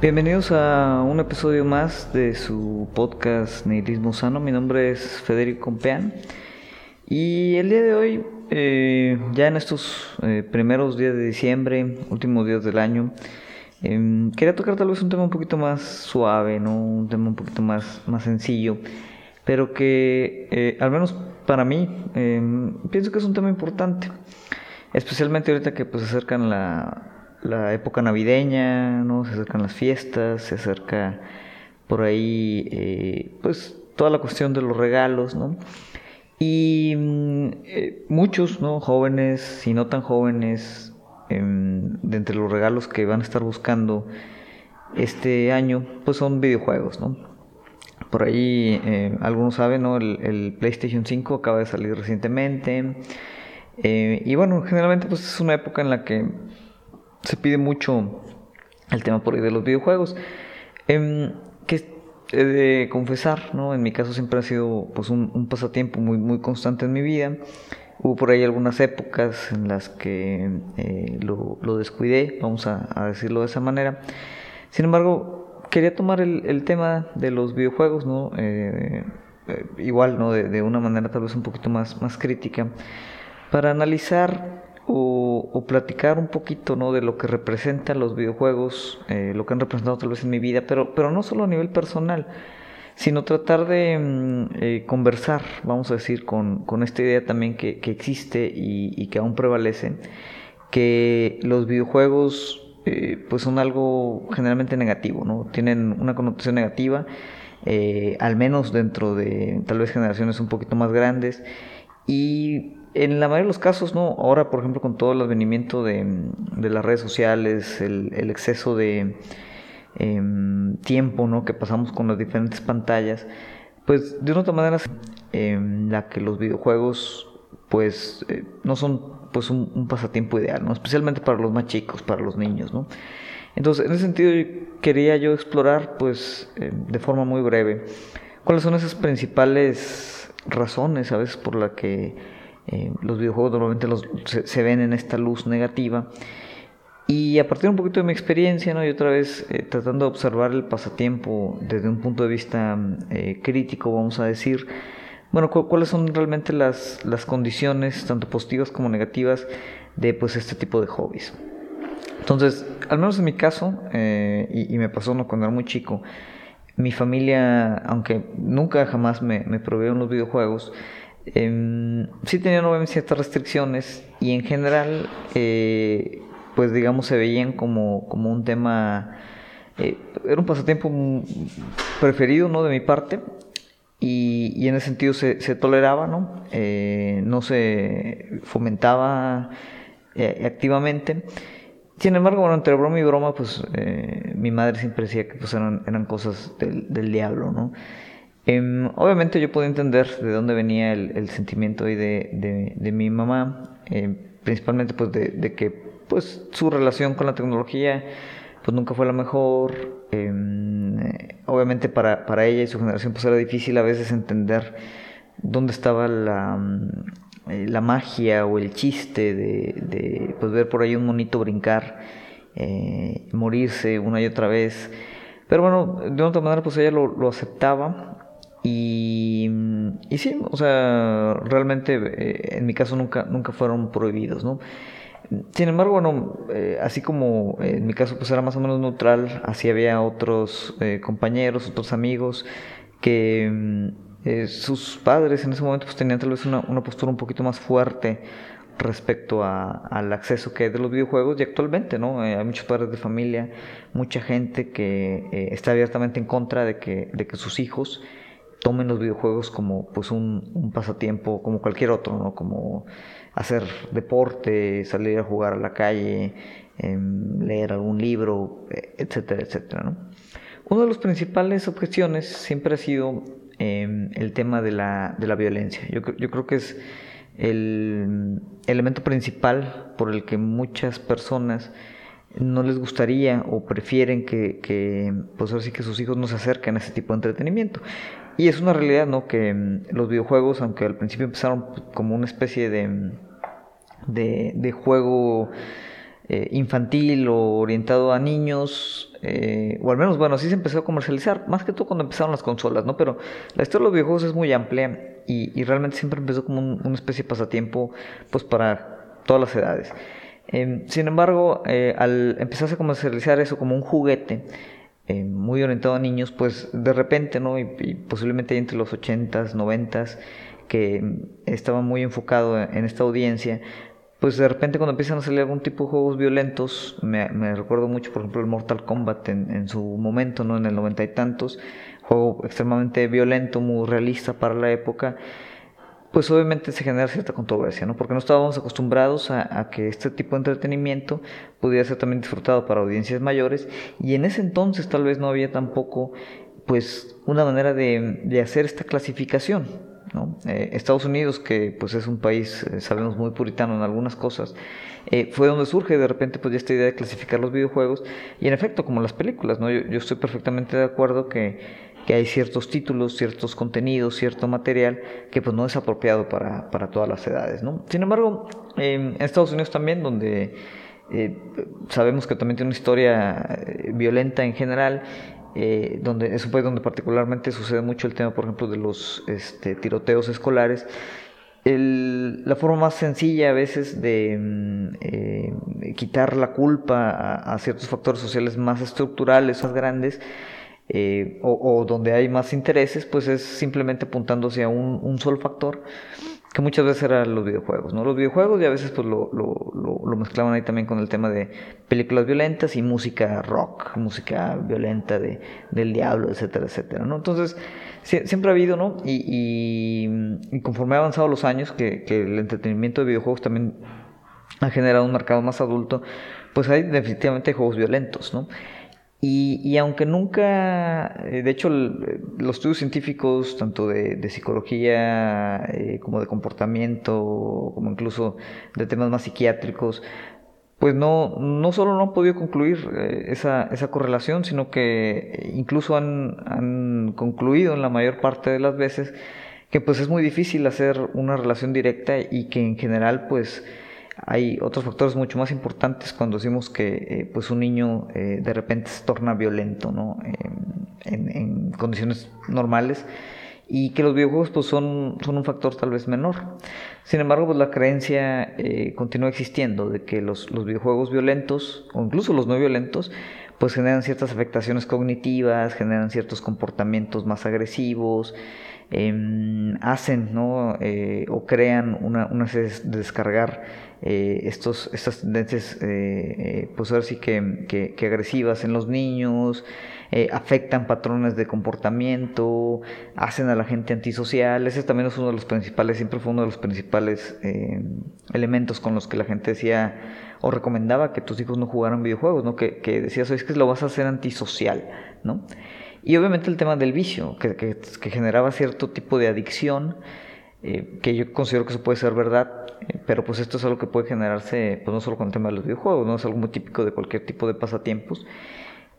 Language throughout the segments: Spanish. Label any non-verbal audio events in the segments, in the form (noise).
Bienvenidos a un episodio más de su podcast Nihilismo Sano. Mi nombre es Federico Compeán y el día de hoy, eh, ya en estos eh, primeros días de diciembre, últimos días del año, em, quería tocar tal vez un tema un poquito más suave, ¿no? un tema un poquito más, más sencillo, pero que eh, al menos para mí em, pienso que es un tema importante, especialmente ahorita que pues acercan la la época navideña, ¿no? Se acercan las fiestas, se acerca por ahí, eh, pues, toda la cuestión de los regalos, ¿no? Y mm, eh, muchos, ¿no? Jóvenes y no tan jóvenes, em, de entre los regalos que van a estar buscando este año, pues son videojuegos, ¿no? Por ahí eh, algunos saben, ¿no? El, PlayStation 5 acaba de salir recientemente. y bueno, generalmente pues es una época en la que se pide mucho el tema por ahí de los videojuegos. Eh, que he de confesar, ¿no? En mi caso siempre ha sido pues un, pasatiempo muy, muy constante en mi vida. Hubo por ahí algunas épocas en las que eh, lo, lo, descuidé, vamos a, decirlo de esa manera. Sin embargo, quería tomar el, el tema de los videojuegos, ¿no? Eh, eh, igual, ¿no? De, de, una manera tal vez un poquito más, más crítica, para analizar o, platicar un poquito ¿no? de lo que representan los videojuegos, eh, lo que han representado tal vez en mi vida, pero, pero no solo a nivel personal, sino tratar de mm, eh, conversar, vamos a decir, con, con esta idea también que, que existe y, que aún prevalece, que los videojuegos eh, pues son algo generalmente negativo, ¿no? tienen una connotación negativa, al menos dentro de tal vez generaciones un poquito más grandes, y en la mayoría de los casos, ¿no? Ahora, por ejemplo, con todo el advenimiento de, las redes sociales, el, exceso de em, tiempo, ¿no? Que pasamos con las diferentes pantallas, pues de una otra manera, en la que los videojuegos, pues, eh, no son pues un, pasatiempo ideal, ¿no? Especialmente para los más chicos, para los niños, ¿no? Entonces, en ese sentido, quería yo explorar, pues, eh, de forma muy breve, cuáles son esas principales razones, a veces, por la que eh, los videojuegos normalmente se, ven en esta luz negativa. Y a partir un poquito de mi experiencia, ¿no? y otra vez eh, tratando de observar el pasatiempo desde un punto de vista eh, crítico, vamos a decir, bueno, cuáles son realmente las, las condiciones, tanto positivas como negativas, de pues este tipo de hobbies. Entonces, al menos en mi caso, y, me pasó ¿no? cuando era muy chico, mi familia, aunque nunca jamás me, me proveyeron los videojuegos, eh, sí tenían obviamente ciertas restricciones y en general, eh, pues digamos, se veían como, como un tema, eh, era un pasatiempo preferido, ¿no? De mi parte. Y, en ese sentido se, se toleraba, ¿no? Eh, no se fomentaba activamente. Sin embargo, bueno, entre broma y broma, pues mi madre siempre decía que pues, eran, eran cosas del, del diablo, ¿no? Em, obviamente yo puedo entender de dónde venía el, sentimiento de, de, de, mi mamá, em, principalmente pues de, que pues su relación con la tecnología pues nunca fue la mejor. Em, obviamente para, para, ella y su generación pues era difícil a veces entender dónde estaba la, eh, la magia o el chiste de, pues ver por ahí un monito brincar, eh, morirse una y otra vez. Pero bueno, de otra manera pues ella lo aceptaba y, y sí, o sea, realmente eh, en mi caso nunca, nunca fueron prohibidos, ¿no? Sin embargo, bueno, eh, así como en mi caso pues era más o menos neutral, así había otros eh, compañeros, otros amigos que sus padres en ese momento pues tenían tal vez una, una postura un poquito más fuerte respecto a, al acceso que hay de los videojuegos y actualmente, ¿no? hay muchos padres de familia, mucha gente que está abiertamente en contra de que, de que sus hijos tomen los videojuegos como pues un, pasatiempo como cualquier otro, ¿no? Como hacer deporte, salir a jugar a la calle, em, leer algún libro, etcétera, etcétera, ¿no? Una de las principales objeciones siempre ha sido em, el tema de la, de la violencia. Yo, yo, creo que es el elemento principal por el que muchas personas no les gustaría o prefieren que, que pues así que sus hijos no se acerquen a ese tipo de entretenimiento. Y es una realidad, ¿no? Que mm, los videojuegos, aunque al principio empezaron como una especie de, mm, de, juego eh, infantil o orientado a niños, eh, o al menos, bueno, así se empezó a comercializar, más que todo cuando empezaron las consolas, ¿no? Pero la historia de los videojuegos es muy amplia y, realmente siempre empezó como una especie de pasatiempo, pues para todas las edades. Em, sin embargo, eh, al empezarse a comercializar eso como un juguete, muy orientado a niños, pues de repente, ¿no? Y, y posiblemente entre los 80s, 90s, que estaba muy enfocado en esta audiencia, pues de repente cuando empiezan a salir algún tipo de juegos violentos, me, recuerdo mucho por ejemplo el Mortal Kombat en, su momento, ¿no? En el noventa y tantos, juego extremadamente violento, muy realista para la época, pues obviamente se genera cierta controversia, ¿no? Porque no estábamos acostumbrados a, que este tipo de entretenimiento pudiera ser también disfrutado para audiencias mayores y en ese entonces tal vez no había tampoco pues una manera de, de hacer esta clasificación. Eh, Estados Unidos, que pues es un país, eh, sabemos, muy puritano en algunas cosas, eh, fue donde surge de repente pues esta idea de clasificar los videojuegos y en efecto como las películas, ¿no? yo, estoy perfectamente de acuerdo que, hay ciertos títulos, ciertos contenidos, cierto material que pues no es apropiado para, todas las edades. ¿no? Sin embargo, en Estados Unidos también, donde sabemos que también tiene una historia violenta en general, eh, donde es un donde particularmente sucede mucho el tema, por ejemplo, de los este, tiroteos escolares. la forma más sencilla a veces de mm, eh, quitar la culpa a, ciertos factores sociales más estructurales, más grandes, eh, o, donde hay más intereses, pues es simplemente apuntándose a un, un solo factor que muchas veces eran los videojuegos, ¿no? Los videojuegos y a veces pues lo, lo, lo, mezclaban ahí también con el tema de películas violentas y música rock, música violenta de, del diablo, etcétera, etcétera, ¿no? Entonces, siempre ha habido, ¿no? Y, y, conforme ha avanzado los años, que, que, el entretenimiento de videojuegos también ha generado un mercado más adulto, pues hay definitivamente juegos violentos, ¿no? Y, aunque nunca, eh, de hecho, los estudios científicos, tanto de, psicología eh, como de comportamiento, como incluso de temas más psiquiátricos, pues no, no solo no han podido concluir eh, esa, esa, correlación, sino que incluso han, han, concluido en la mayor parte de las veces que pues es muy difícil hacer una relación directa y que en general pues hay otros factores mucho más importantes cuando decimos que eh, pues un niño eh, de repente se torna violento ¿no? en, condiciones normales y que los videojuegos pues son, un factor tal vez menor. Sin embargo, pues la creencia eh, continúa existiendo de que los, los, videojuegos violentos o incluso los no violentos pues generan ciertas afectaciones cognitivas, generan ciertos comportamientos más agresivos, em, hacen ¿no? o crean una, una de descargar eh, estos, estas tendencias, eh, eh, pues ahora sí que, que, agresivas en los niños, afectan patrones de comportamiento, hacen a la gente antisocial. Ese también es uno de los principales, siempre fue uno de los principales elementos con los que la gente decía o recomendaba que tus hijos no jugaran videojuegos, ¿no? Que, que decías, es que lo vas a hacer antisocial, ¿no? Y obviamente el tema del vicio, que, que generaba cierto tipo de adicción, que yo considero que eso puede ser verdad, pero pues esto es algo que puede generarse, pues no solo con el tema de los videojuegos, ¿no? Es algo muy típico de cualquier tipo de pasatiempos.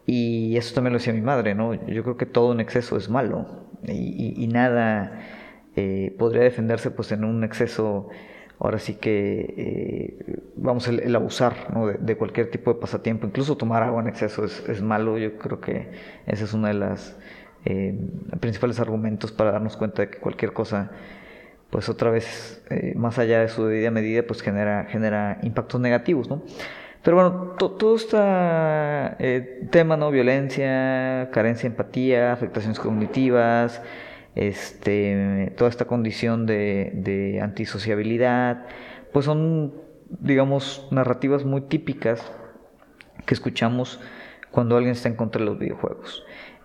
Y eso también lo decía mi madre, ¿no? Yo creo que todo en exceso es malo y, nada eh, podría defenderse pues en un exceso, ahora sí que, eh, vamos, el, abusar de, cualquier tipo de pasatiempo, incluso tomar agua en exceso es, malo, yo creo que ese es uno de los eh, principales argumentos para darnos cuenta de que cualquier cosa pues otra vez, eh, más allá de su debida medida, pues genera, genera impactos negativos, ¿no? Pero bueno, todo este tema, ¿no? Violencia, carencia de empatía, afectaciones cognitivas, este, toda esta condición de, antisociabilidad, pues son, digamos, narrativas muy típicas que escuchamos cuando alguien está en contra de los videojuegos.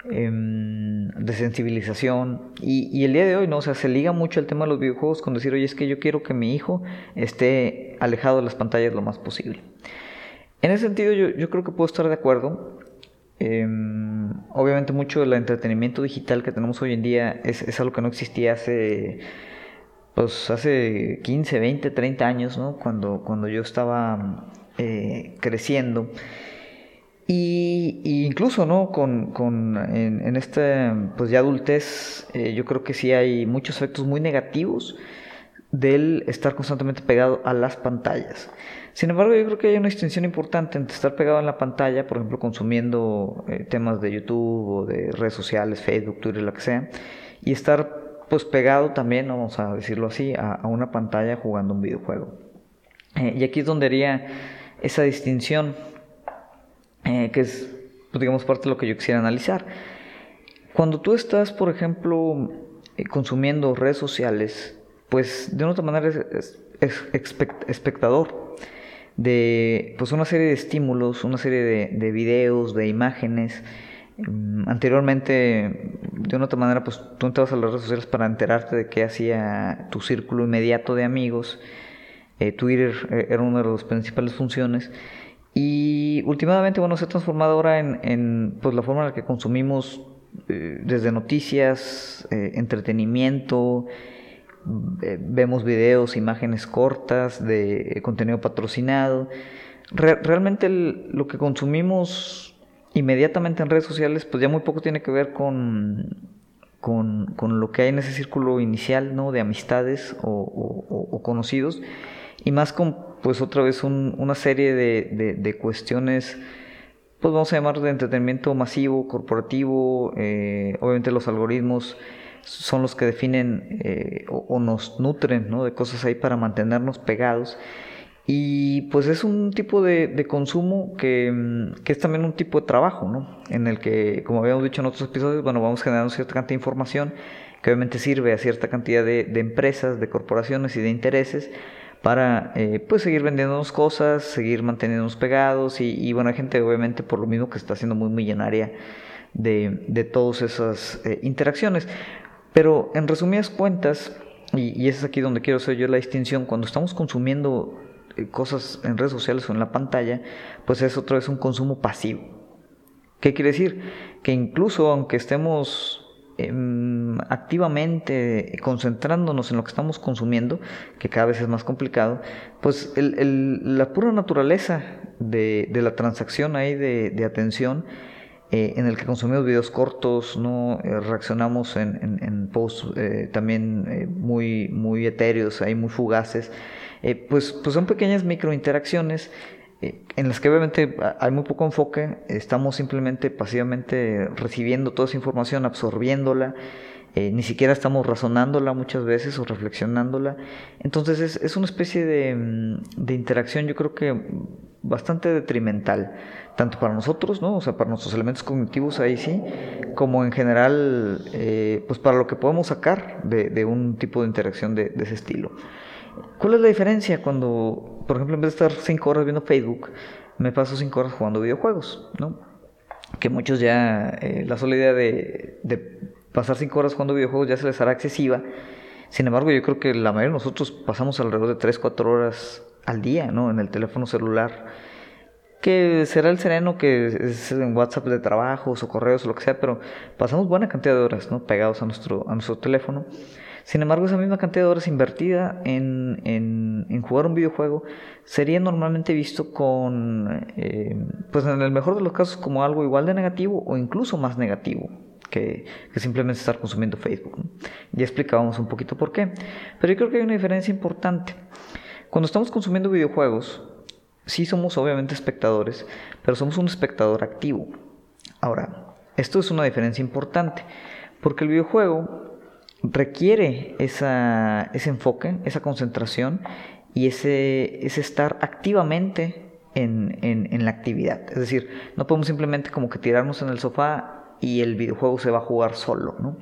Em, de sensibilización y, el día de hoy no o sea se liga mucho el tema de los videojuegos con decir oye es que yo quiero que mi hijo esté alejado de las pantallas lo más posible en ese sentido yo, creo que puedo estar de acuerdo em, obviamente mucho del entretenimiento digital que tenemos hoy en día es, algo que no existía hace pues hace 15 20 30 años no cuando cuando yo estaba eh, creciendo y, incluso, ¿no? Con, con en, en este, pues ya adultez, eh, yo creo que sí hay muchos efectos muy negativos del estar constantemente pegado a las pantallas. Sin embargo, yo creo que hay una distinción importante entre estar pegado en la pantalla, por ejemplo, consumiendo eh, temas de YouTube o de redes sociales, Facebook, Twitter, lo que sea, y estar pues pegado también, vamos a decirlo así, a, una pantalla jugando un videojuego. Eh, y aquí es donde haría esa distinción, eh, que es, pues, digamos, parte de lo que yo quisiera analizar. Cuando tú estás, por ejemplo, consumiendo redes sociales, pues de una otra manera es, espectador de pues una serie de estímulos, una serie de, de videos, de imágenes. Mm, anteriormente, de una otra manera, pues tú entrabas a las redes sociales para enterarte de qué hacía tu círculo inmediato de amigos. Eh, Twitter eh, era una de las principales funciones. Y últimamente, bueno, se ha transformado ahora en, en pues, la forma en la que consumimos eh, desde noticias, entretenimiento, vemos videos, imágenes cortas de contenido patrocinado. realmente lo que consumimos inmediatamente en redes sociales, pues ya muy poco tiene que ver con, con, lo que hay en ese círculo inicial, ¿no? De amistades o, conocidos, y más con, pues otra vez, una serie de, cuestiones, pues vamos a llamar de entretenimiento masivo, corporativo, eh, obviamente los algoritmos son los que definen eh, o, nos nutren ¿no? de cosas ahí para mantenernos pegados. Y pues es un tipo de, consumo que, mm, que, es también un tipo de trabajo, ¿no? En el que, como habíamos dicho en otros episodios, bueno, vamos generando cierta cantidad de información que obviamente sirve a cierta cantidad de, de empresas, de corporaciones y de intereses para eh, pues seguir vendiéndonos cosas, seguir manteniéndonos pegados y, y, bueno, hay gente obviamente por lo mismo que está siendo muy millonaria de, de todas esas eh, interacciones. Pero en resumidas cuentas, y, y es aquí donde quiero hacer yo la distinción, cuando estamos consumiendo eh, cosas en redes sociales o en la pantalla, pues es otra vez un consumo pasivo. ¿Qué quiere decir? Que incluso aunque estemos em, activamente concentrándonos en lo que estamos consumiendo, que cada vez es más complicado, pues la pura naturaleza de, la transacción ahí de atención eh, en el que consumimos videos cortos, no eh, reaccionamos en, posts eh, también muy, muy etéreos, ahí muy fugaces, pues, pues son pequeñas microinteracciones en las que obviamente hay muy poco enfoque, estamos simplemente pasivamente recibiendo toda esa información, absorbiéndola, ni siquiera estamos razonándola muchas veces o reflexionándola. Entonces es, es una especie de, mm, de interacción yo creo que bastante detrimental tanto para nosotros, ¿no? O sea, para nuestros elementos cognitivos ahí sí, como en general, eh, pues para lo que podemos sacar de, un tipo de interacción de, ese estilo. ¿Cuál es la diferencia cuando, por ejemplo, en vez de estar cinco horas viendo Facebook, me paso cinco horas jugando videojuegos, ¿no? Que muchos ya, eh, la sola idea de, pasar cinco horas jugando videojuegos ya se les hará excesiva. Sin embargo, yo creo que la mayoría de nosotros pasamos alrededor de 3, 4 horas al día, ¿no? En el teléfono celular que será el sereno que es en WhatsApp de trabajos o correos o lo que sea, pero pasamos buena cantidad de horas ¿no? pegados a nuestro, a nuestro teléfono. Sin embargo, esa misma cantidad de horas invertida en, en, jugar un videojuego sería normalmente visto con, eh, pues en el mejor de los casos, como algo igual de negativo o incluso más negativo que, que simplemente estar consumiendo Facebook. Ya explicábamos un poquito por qué. Pero yo creo que hay una diferencia importante. Cuando estamos consumiendo videojuegos, sí somos obviamente espectadores, pero somos un espectador activo. Ahora, esto es una diferencia importante, porque el videojuego requiere esa, ese enfoque, esa concentración y ese, ese estar activamente en, en, la actividad. Es decir, no podemos simplemente como que tirarnos en el sofá y el videojuego se va a jugar solo, ¿no?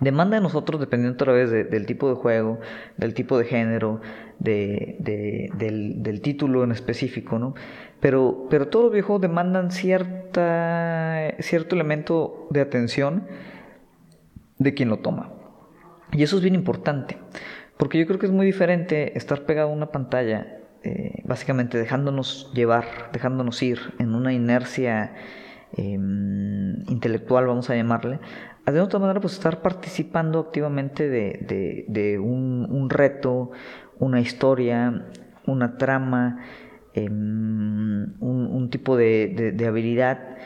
Demanda de nosotros, dependiendo otra vez del tipo de juego, del tipo de género, de, del, título en específico, ¿no? Pero, pero todos los videojuegos demandan cierta, cierto elemento de atención de quien lo toma. Y eso es bien importante, porque yo creo que es muy diferente estar pegado a una pantalla, eh, básicamente dejándonos llevar, dejándonos ir en una inercia em, intelectual, vamos a llamarle, de otra manera pues estar participando activamente de, un, reto, una historia, una trama, em, un, tipo de, habilidad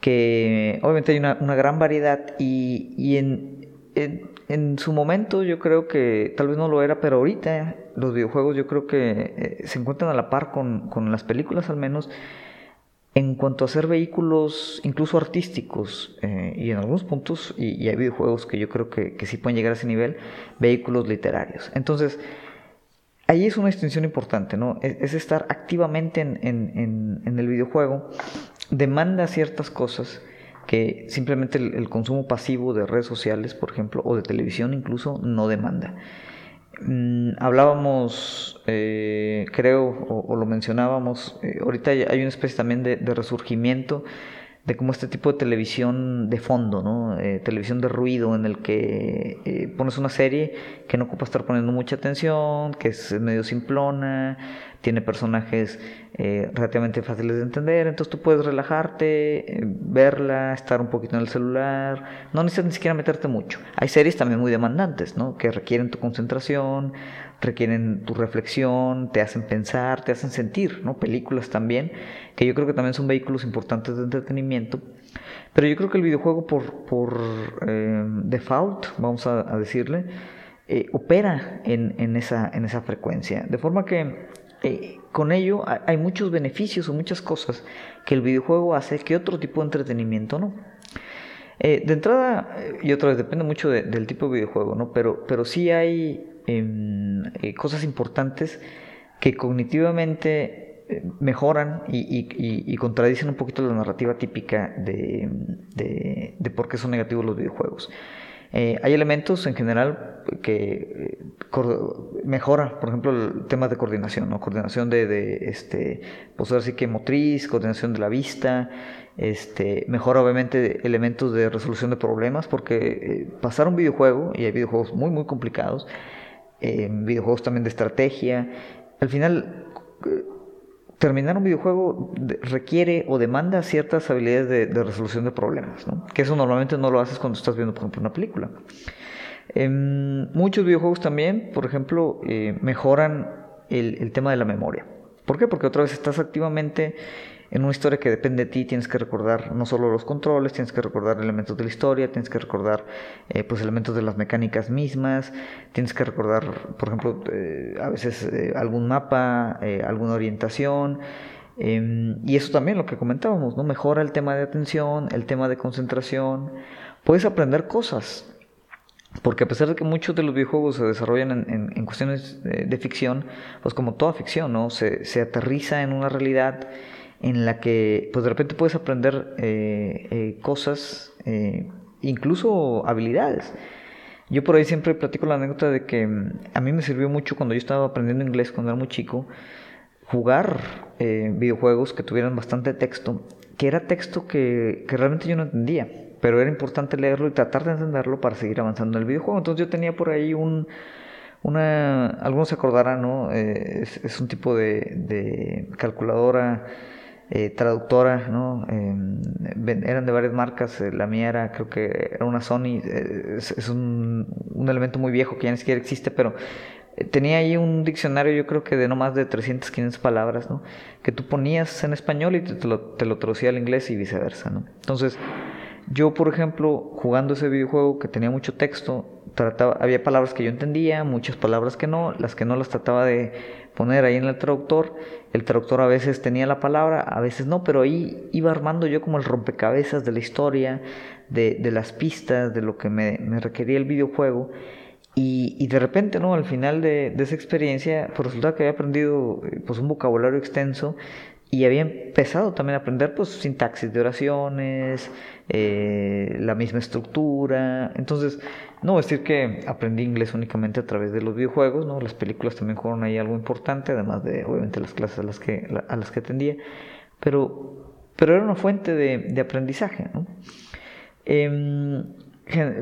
que obviamente hay una, gran variedad y, en, en, su momento yo creo que tal vez no lo era, pero ahorita los videojuegos yo creo que eh, se encuentran a la par con, con, las películas al menos en cuanto a ser vehículos incluso artísticos eh, y en algunos puntos, y, hay videojuegos que yo creo que, que, sí pueden llegar a ese nivel, vehículos literarios. Entonces, ahí es una distinción importante, ¿no? Es, estar activamente en, en, en, el videojuego, demanda ciertas cosas que simplemente el, consumo pasivo de redes sociales, por ejemplo, o de televisión incluso, no demanda. Mm, hablábamos, eh, creo, o, lo mencionábamos, eh, ahorita hay una especie también de, de resurgimiento de como este tipo de televisión de fondo, ¿no? Eh, televisión de ruido en el que eh, pones una serie que no ocupa estar poniendo mucha atención, que es medio simplona, tiene personajes eh, relativamente fáciles de entender, entonces tú puedes relajarte, verla, estar un poquito en el celular, no necesitas ni siquiera meterte mucho. Hay series también muy demandantes, ¿no? Que requieren tu concentración, requieren tu reflexión, te hacen pensar, te hacen sentir, ¿no? Películas también, que yo creo que también son vehículos importantes de entretenimiento. Pero yo creo que el videojuego por, por eh, default, vamos a, decirle, eh, opera en, en, esa, en esa frecuencia. De forma que eh, con ello hay muchos beneficios o muchas cosas que el videojuego hace que otro tipo de entretenimiento no. de entrada, y otra vez depende mucho del tipo de videojuego, ¿no? Pero, pero sí hay eh, cosas importantes que cognitivamente eh, mejoran y, contradicen un poquito la narrativa típica de, de, por qué son negativos los videojuegos. Eh, hay elementos en general que mejora, por ejemplo, el tema de coordinación, coordinación de, de este, pues así que motriz, coordinación de la vista, este, mejora obviamente elementos de resolución de problemas, porque pasar un videojuego, y hay videojuegos muy muy complicados, videojuegos también de estrategia. Al final, terminar un videojuego requiere o demanda ciertas habilidades de, resolución de problemas, ¿no? que eso normalmente no lo haces cuando estás viendo, por ejemplo, una película. En muchos videojuegos también, por ejemplo, eh, mejoran el, el tema de la memoria. ¿Por qué? Porque otra vez estás activamente en una historia que depende de ti tienes que recordar no solo los controles, tienes que recordar elementos de la historia, tienes que recordar eh, pues elementos de las mecánicas mismas, tienes que recordar, por ejemplo, eh, a veces eh, algún mapa, alguna orientación. Em, y eso también lo que comentábamos, ¿no? Mejora el tema de atención, el tema de concentración. Puedes aprender cosas. Porque a pesar de que muchos de los videojuegos se desarrollan en, en, cuestiones de, ficción, pues como toda ficción, ¿no? Se, se aterriza en una realidad en la que pues de repente puedes aprender eh, eh, cosas, eh, incluso habilidades. Yo por ahí siempre platico la anécdota de que mm, a mí me sirvió mucho cuando yo estaba aprendiendo inglés cuando era muy chico, jugar videojuegos que tuvieran bastante texto, que era texto que, que realmente yo no entendía, pero era importante leerlo y tratar de entenderlo para seguir avanzando en el videojuego. Entonces yo tenía por ahí un, una, algunos se acordarán, ¿no? es, es, un tipo de, de calculadora eh, traductora, ¿no? Em, eran de varias marcas, eh, la mía era, creo que era una Sony, eh, es, un, un, elemento muy viejo que ya ni siquiera existe, pero tenía ahí un diccionario yo creo que de no más de 300, 500 palabras, ¿no? Que tú ponías en español y te, lo, te lo traducía al inglés y viceversa, ¿no? Entonces, yo, por ejemplo, jugando ese videojuego que tenía mucho texto, trataba, había palabras que yo entendía, muchas palabras que no, las que no las trataba de poner ahí en el traductor. El traductor a veces tenía la palabra, a veces no, pero ahí iba armando yo como el rompecabezas de la historia, de, las pistas, de lo que me, requería el videojuego. Y, y, de repente, ¿no? Al final de, de, esa experiencia, pues resulta que había aprendido eh, pues, un vocabulario extenso y había empezado también a aprender pues sintaxis de oraciones, eh, la misma estructura. Entonces, no voy a decir que aprendí inglés únicamente a través de los videojuegos, ¿no? Las películas también jugaron ahí algo importante, además de obviamente las clases a las que, a las que atendía, pero, pero era una fuente de, de aprendizaje, ¿no? Em,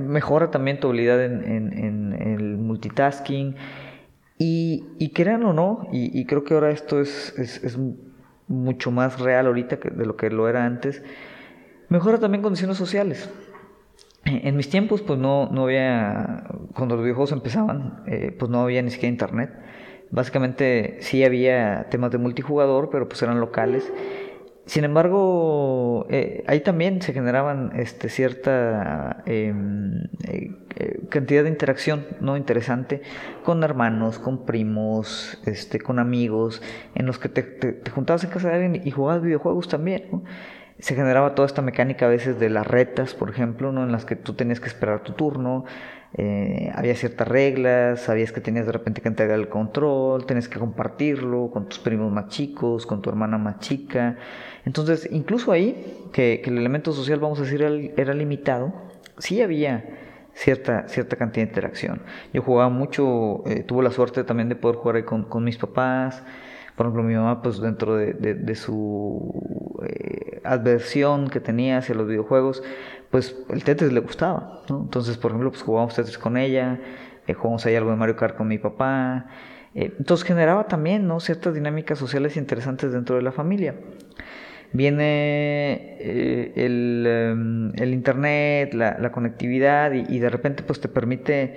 mejora también tu habilidad en, en, el multitasking y, y crean o no, y, creo que ahora esto es, es, es mucho más real ahorita que de lo que lo era antes, mejora también condiciones sociales. En mis tiempos, pues no, no había, cuando los videojuegos empezaban, eh, pues no había ni siquiera internet. Básicamente sí había temas de multijugador, pero pues eran locales. Sin embargo, eh, ahí también se generaban este, cierta, em, eh, cantidad de interacción no interesante con hermanos, con primos, este, con amigos, en los que te, juntabas en casa de alguien y jugabas videojuegos también. Se generaba toda esta mecánica a veces de las retas, por ejemplo, ¿no? en las que tú tenías que esperar tu turno, eh, había ciertas reglas, sabías que tenías de repente que entregar el control, tenías que compartirlo con tus primos más chicos, con tu hermana más chica. Entonces, incluso ahí, que, el elemento social, vamos a decir, era, limitado, sí había cierta, cierta cantidad de interacción. Yo jugaba mucho, eh, tuve la suerte también de poder jugar ahí con, mis papás. Por ejemplo, mi mamá, pues dentro de, su eh, adversión que tenía hacia los videojuegos, pues el Tetris le gustaba, ¿no? Entonces, por ejemplo, pues jugábamos Tetris con ella, eh, jugamos ahí algo de Mario Kart con mi papá. Eh, entonces generaba también, ¿no? Ciertas dinámicas sociales interesantes dentro de la familia. Viene eh, el, em, el, internet, la, conectividad y, de repente pues te permite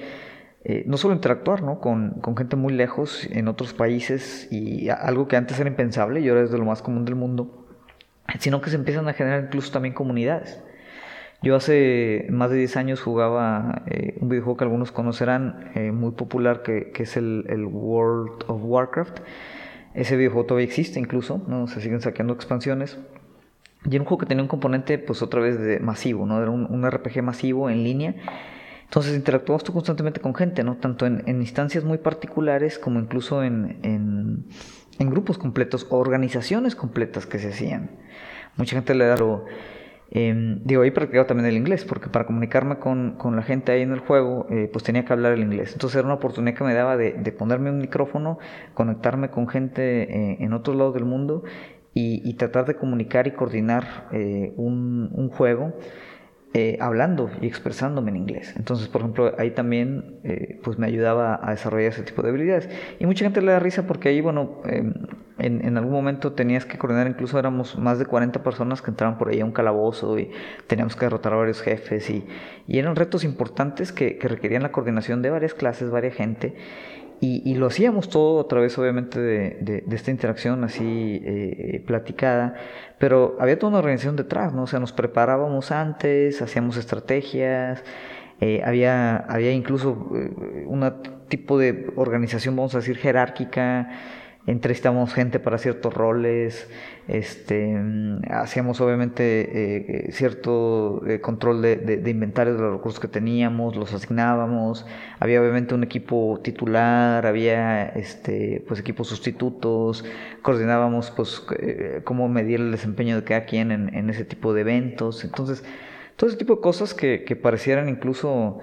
no solo interactuar ¿no? Con, con, gente muy lejos en otros países y algo que antes era impensable y ahora es de lo más común del mundo, sino que se empiezan a generar incluso también comunidades. Yo hace más de 10 años jugaba eh, un videojuego que algunos conocerán, eh, muy popular, que, es el, World of Warcraft. Ese videojuego todavía existe incluso, ¿no? se siguen saqueando expansiones. Y era un juego que tenía un componente, pues otra vez, de masivo, ¿no? Era un, RPG masivo en línea. Entonces interactuabas tú constantemente con gente, ¿no? Tanto en, instancias muy particulares como incluso en, en, en grupos completos, organizaciones completas que se hacían. Mucha gente le da lo Em, digo, ahí practicaba también el inglés, porque para comunicarme con, con la gente ahí en el juego, eh, pues tenía que hablar el inglés. Entonces era una oportunidad que me daba de, de ponerme un micrófono, conectarme con gente eh, en otros lados del mundo y, tratar de comunicar y coordinar eh, un juego eh, hablando y expresándome en inglés. Entonces, por ejemplo, ahí también eh, pues me ayudaba a desarrollar ese tipo de habilidades. Y mucha gente le da risa porque ahí, bueno, em, en, en, algún momento tenías que coordinar, incluso éramos más de 40 personas que entraban por ahí a un calabozo y teníamos que derrotar a varios jefes y, y eran retos importantes que, que requerían la coordinación de varias clases, varias gente. Y, lo hacíamos todo a través, obviamente, de, de, esta interacción así eh, platicada, pero había toda una organización detrás, ¿no? O sea, nos preparábamos antes, hacíamos estrategias, eh, había, había incluso eh, un tipo de organización, vamos a decir, jerárquica, entrevistamos gente para ciertos roles, este, hacíamos obviamente eh, eh, cierto eh, control de, de, inventarios de los recursos que teníamos, los asignábamos, había obviamente un equipo titular, había este, pues equipos sustitutos, coordinábamos pues cómo medir el desempeño de cada quien en, en, ese tipo de eventos, entonces todo ese tipo de cosas que, que parecieran incluso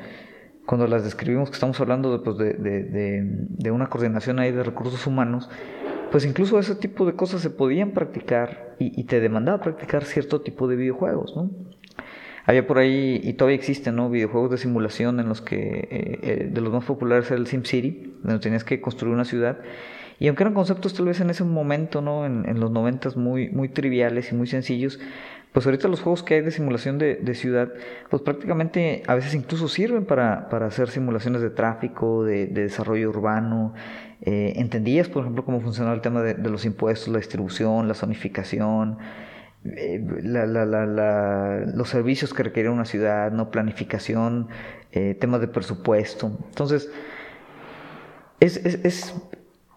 cuando las describimos que estamos hablando de, pues, de, de, una coordinación ahí de recursos humanos, pues incluso ese tipo de cosas se podían practicar y, te demandaba practicar cierto tipo de videojuegos, ¿no? Había por ahí, y todavía existen, ¿no? Videojuegos de simulación en los que, eh, eh, de los más populares era el SimCity, donde tenías que construir una ciudad. Y aunque eran conceptos tal vez en ese momento, ¿no? En, los noventas muy, muy triviales y muy sencillos, pues ahorita los juegos que hay de simulación de, ciudad, pues prácticamente a veces incluso sirven para, hacer simulaciones de tráfico, de, desarrollo urbano. Eh, ¿Entendías, por ejemplo, cómo funcionaba el tema de, los impuestos, la distribución, la zonificación? Eh, los servicios que requiere una ciudad, no planificación, eh, temas de presupuesto. Entonces, es, es,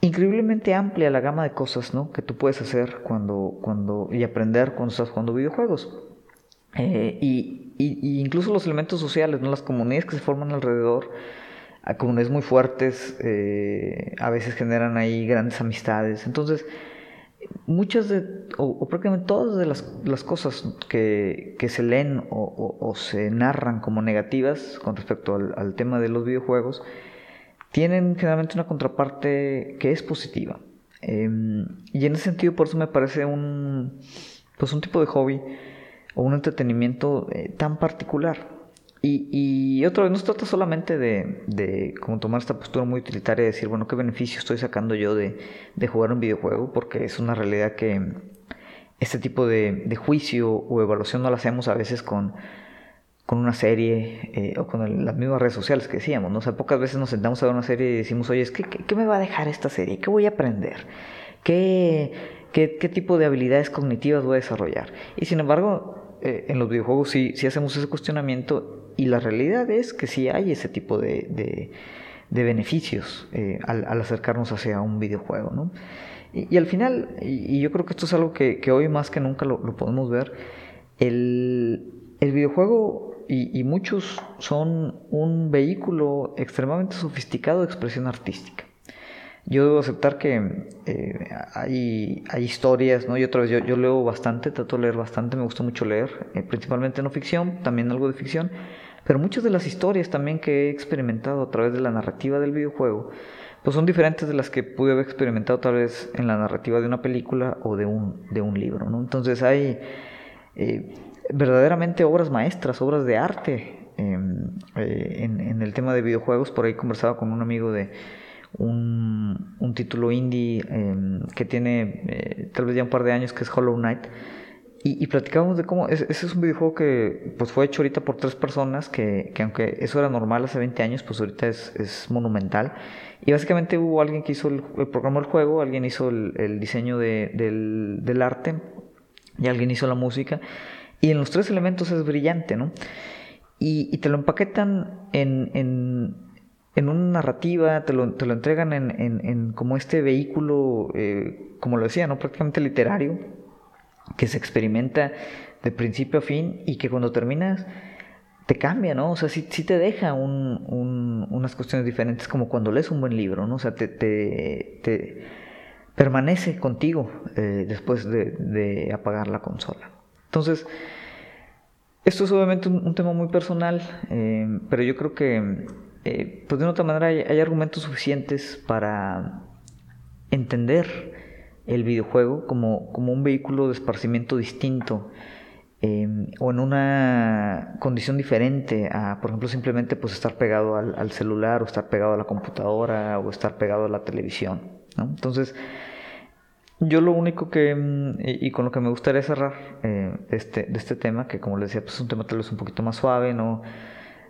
increíblemente amplia la gama de cosas ¿no? que tú puedes hacer cuando, cuando, y aprender cuando estás jugando videojuegos. Eh, y, y, incluso los elementos sociales, ¿no? las comunidades que se forman alrededor, comunidades muy fuertes, eh, a veces generan ahí grandes amistades. Entonces, muchas de, o, prácticamente todas de las, las cosas que, que, se leen o, o, se narran como negativas con respecto al, al tema de los videojuegos, tienen generalmente una contraparte que es positiva. Em, y en ese sentido, por eso me parece un, pues un tipo de hobby o un entretenimiento eh, tan particular. Y, y, otra vez, no se trata solamente de, de como tomar esta postura muy utilitaria y decir, bueno, ¿qué beneficio estoy sacando yo de, de jugar un videojuego? Porque es una realidad que este tipo de, de juicio o evaluación no la hacemos a veces con con una serie eh, o con las mismas redes sociales que decíamos, ¿no? O sea, pocas veces nos sentamos a ver una serie y decimos, oye, ¿qué, qué, me va a dejar esta serie? ¿Qué voy a aprender? ¿Qué, qué, qué tipo de habilidades cognitivas voy a desarrollar? Y sin embargo, eh, en los videojuegos sí, sí hacemos ese cuestionamiento y la realidad es que sí hay ese tipo de, de, beneficios eh, al, al, acercarnos hacia un videojuego, ¿no? Y, al final, y, yo creo que esto es algo que, que hoy más que nunca lo, lo podemos ver, el, el videojuego y, y, muchos son un vehículo extremadamente sofisticado de expresión artística. Yo debo aceptar que eh, hay, hay, historias, ¿no? Y otra vez, yo, yo, leo bastante, trato de leer bastante, me gusta mucho leer, eh, principalmente no ficción, también algo de ficción, pero muchas de las historias también que he experimentado a través de la narrativa del videojuego, pues son diferentes de las que pude haber experimentado tal vez en la narrativa de una película o de un, de un libro, ¿no? Entonces hay eh, verdaderamente obras maestras, obras de arte em, en, en el tema de videojuegos, por ahí conversaba con un amigo de un, un título indie em, que tiene eh, tal vez ya un par de años, que es Hollow Knight. Y, y platicábamos de cómo ese es un videojuego que pues fue hecho ahorita por tres personas, que, que aunque eso era normal hace 20 años, pues ahorita es, es monumental. Y básicamente hubo alguien que hizo el, programa del juego, alguien hizo el, el diseño de, del, del, arte y alguien hizo la música. Y en los tres elementos es brillante, ¿no? Y, y te lo empaquetan en, en en una narrativa, te lo, te lo entregan en, en, como este vehículo, eh, como lo decía, ¿no? prácticamente literario, que se experimenta de principio a fin y que cuando terminas te cambia, ¿no? O sea, sí, sí te deja un, un, unas cuestiones diferentes como cuando lees un buen libro, ¿no? O sea, te, te, te permanece contigo eh, después de, de, apagar la consola. Entonces, esto es obviamente un, tema muy personal, eh, pero yo creo que eh, pues de otra manera hay, argumentos suficientes para entender el videojuego como, como un vehículo de esparcimiento distinto em, o en una condición diferente a, por ejemplo, simplemente pues estar pegado al, celular o estar pegado a la computadora o estar pegado a la televisión. Entonces, yo lo único que, em, y, con lo que me gustaría cerrar eh, este, de este tema, que como les decía, pues es un tema tal vez un poquito más suave, no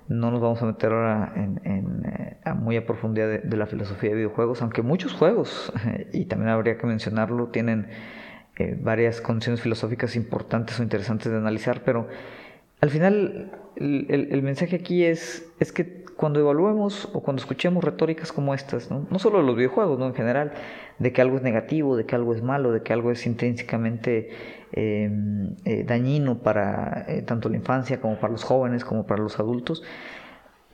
no nos vamos a meter ahora en, eh, a muy a profundidad de, la filosofía de videojuegos, aunque muchos juegos, (laughs) y también habría que mencionarlo, tienen eh, varias condiciones filosóficas importantes o interesantes de analizar, pero al final el, mensaje aquí es, es que cuando evaluemos o cuando escuchemos retóricas como estas, ¿no? no solo los videojuegos, ¿no? en general, de que algo es negativo, de que algo es malo, de que algo es intrínsecamente Em, eh, dañino para eh, tanto la infancia como para los jóvenes como para los adultos.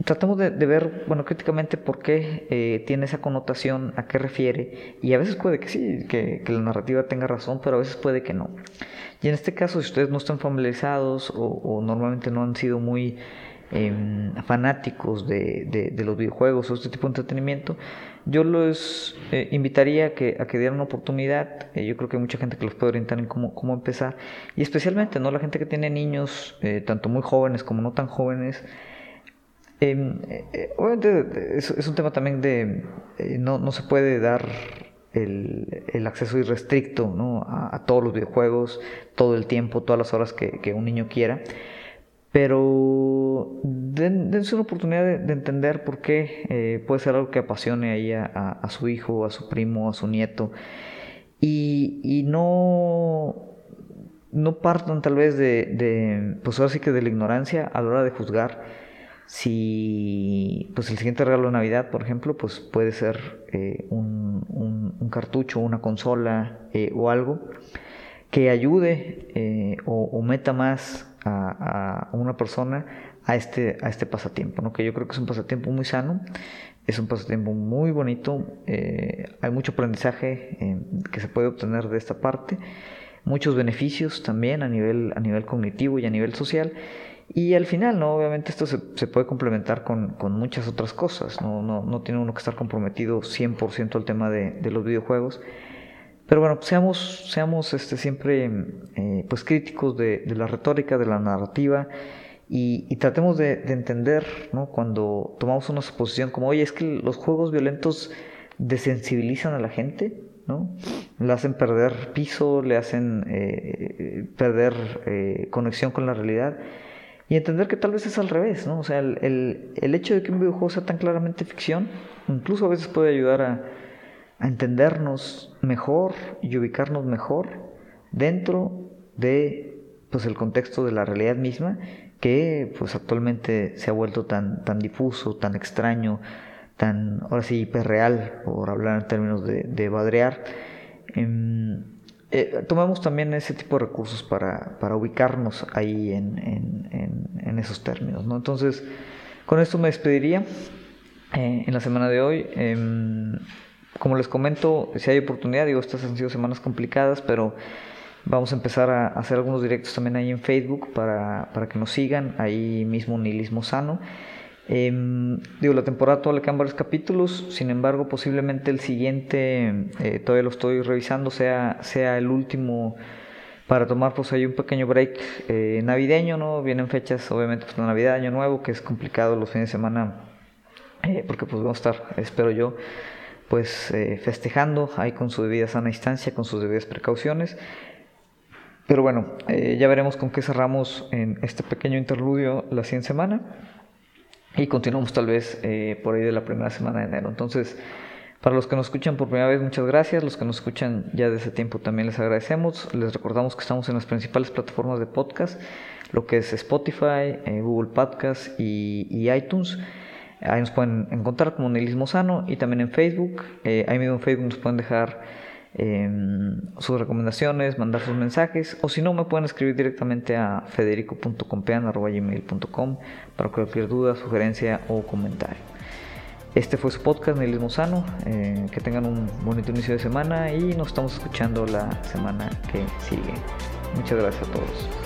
Tratamos de, ver, bueno, críticamente por qué eh, tiene esa connotación, a qué refiere, y a veces puede que sí, que, la narrativa tenga razón, pero a veces puede que no. Y en este caso, si ustedes no están familiarizados o normalmente no han sido muy Em, fanáticos de, de, los videojuegos o este tipo de entretenimiento, yo los eh, invitaría a que, a que dieran una oportunidad. Eh, yo creo que hay mucha gente que los puede orientar en cómo, cómo empezar. Y especialmente, ¿no? La gente que tiene niños, tanto muy jóvenes como no tan jóvenes. Em, obviamente es, un tema también de... no, no se puede dar el, el, acceso irrestricto ¿no? a, a, todos los videojuegos, todo el tiempo, todas las horas que, un niño quiera. Pero dense una oportunidad de, entender por qué eh, puede ser algo que apasione ahí a, a, su hijo, a su primo, a su nieto. Y, y no, no partan tal vez de, de, pues ahora sí que de la ignorancia a la hora de juzgar si pues el siguiente regalo de Navidad, por ejemplo, pues puede ser eh, un, un, cartucho, una consola eh, o algo que ayude eh, o, o, meta más a, una persona a este, a este pasatiempo, ¿no? que yo creo que es un pasatiempo muy sano, es un pasatiempo muy bonito, hay mucho aprendizaje que se puede obtener de esta parte, muchos beneficios también a nivel, a nivel cognitivo y a nivel social. Y al final, ¿no? Obviamente esto se, puede complementar con, con, muchas otras cosas, ¿no? No, no tiene uno que estar comprometido 100% al tema de, de los videojuegos, pero bueno, seamos, seamos este, siempre eh, pues críticos de, la retórica, de la narrativa y, tratemos de, de, entender ¿no? cuando tomamos una suposición como, oye, es que los juegos violentos desensibilizan a la gente, ¿no? Le hacen perder piso, le hacen eh, perder eh, conexión con la realidad. Y entender que tal vez es al revés, ¿no? O sea, el, el, el hecho de que un videojuego sea tan claramente ficción, incluso a veces puede ayudar a, a entendernos mejor y ubicarnos mejor dentro de pues el contexto de la realidad misma que pues actualmente se ha vuelto tan, tan difuso, tan extraño, tan ahora sí hiperreal, por hablar en términos de, de badrear. Em, eh, tomamos también ese tipo de recursos para, para ubicarnos ahí en, en, esos términos. ¿no? Entonces, con esto me despediría eh, en la semana de hoy. Em, como les comento, si hay oportunidad, digo, estas han sido semanas complicadas, pero vamos a empezar a hacer algunos directos también ahí en Facebook para, para que nos sigan, ahí mismo Nihilismo Sano. Em, digo, la temporada todavía le quedan varios capítulos, sin embargo, posiblemente el siguiente, eh, todavía lo estoy revisando, sea, sea el último para tomar pues ahí un pequeño break eh, navideño, ¿no? Vienen fechas, obviamente, pues Navidad, Año Nuevo, que es complicado los fines de semana, eh, porque pues vamos a estar, espero yo, pues festejando ahí con su debida sana distancia, con sus debidas precauciones. Pero bueno, ya veremos con qué cerramos en este pequeño interludio la siguiente semana y continuamos tal vez eh, por ahí de la primera semana de enero. Entonces, para los que nos escuchan por primera vez, muchas gracias. Los que nos escuchan ya desde tiempo también les agradecemos. Les recordamos que estamos en las principales plataformas de podcast, lo que es Spotify, eh, Google Podcast y, iTunes. Ahí nos pueden encontrar como Nihilismo Sano y también en Facebook. Eh, ahí mismo en Facebook nos pueden dejar sus recomendaciones, mandar sus mensajes o si no me pueden escribir directamente a federico.compean.gmail.com para cualquier duda, sugerencia o comentario. Este fue su podcast Nihilismo Sano, eh, que tengan un bonito inicio de semana y nos estamos escuchando la semana que sigue. Muchas gracias a todos.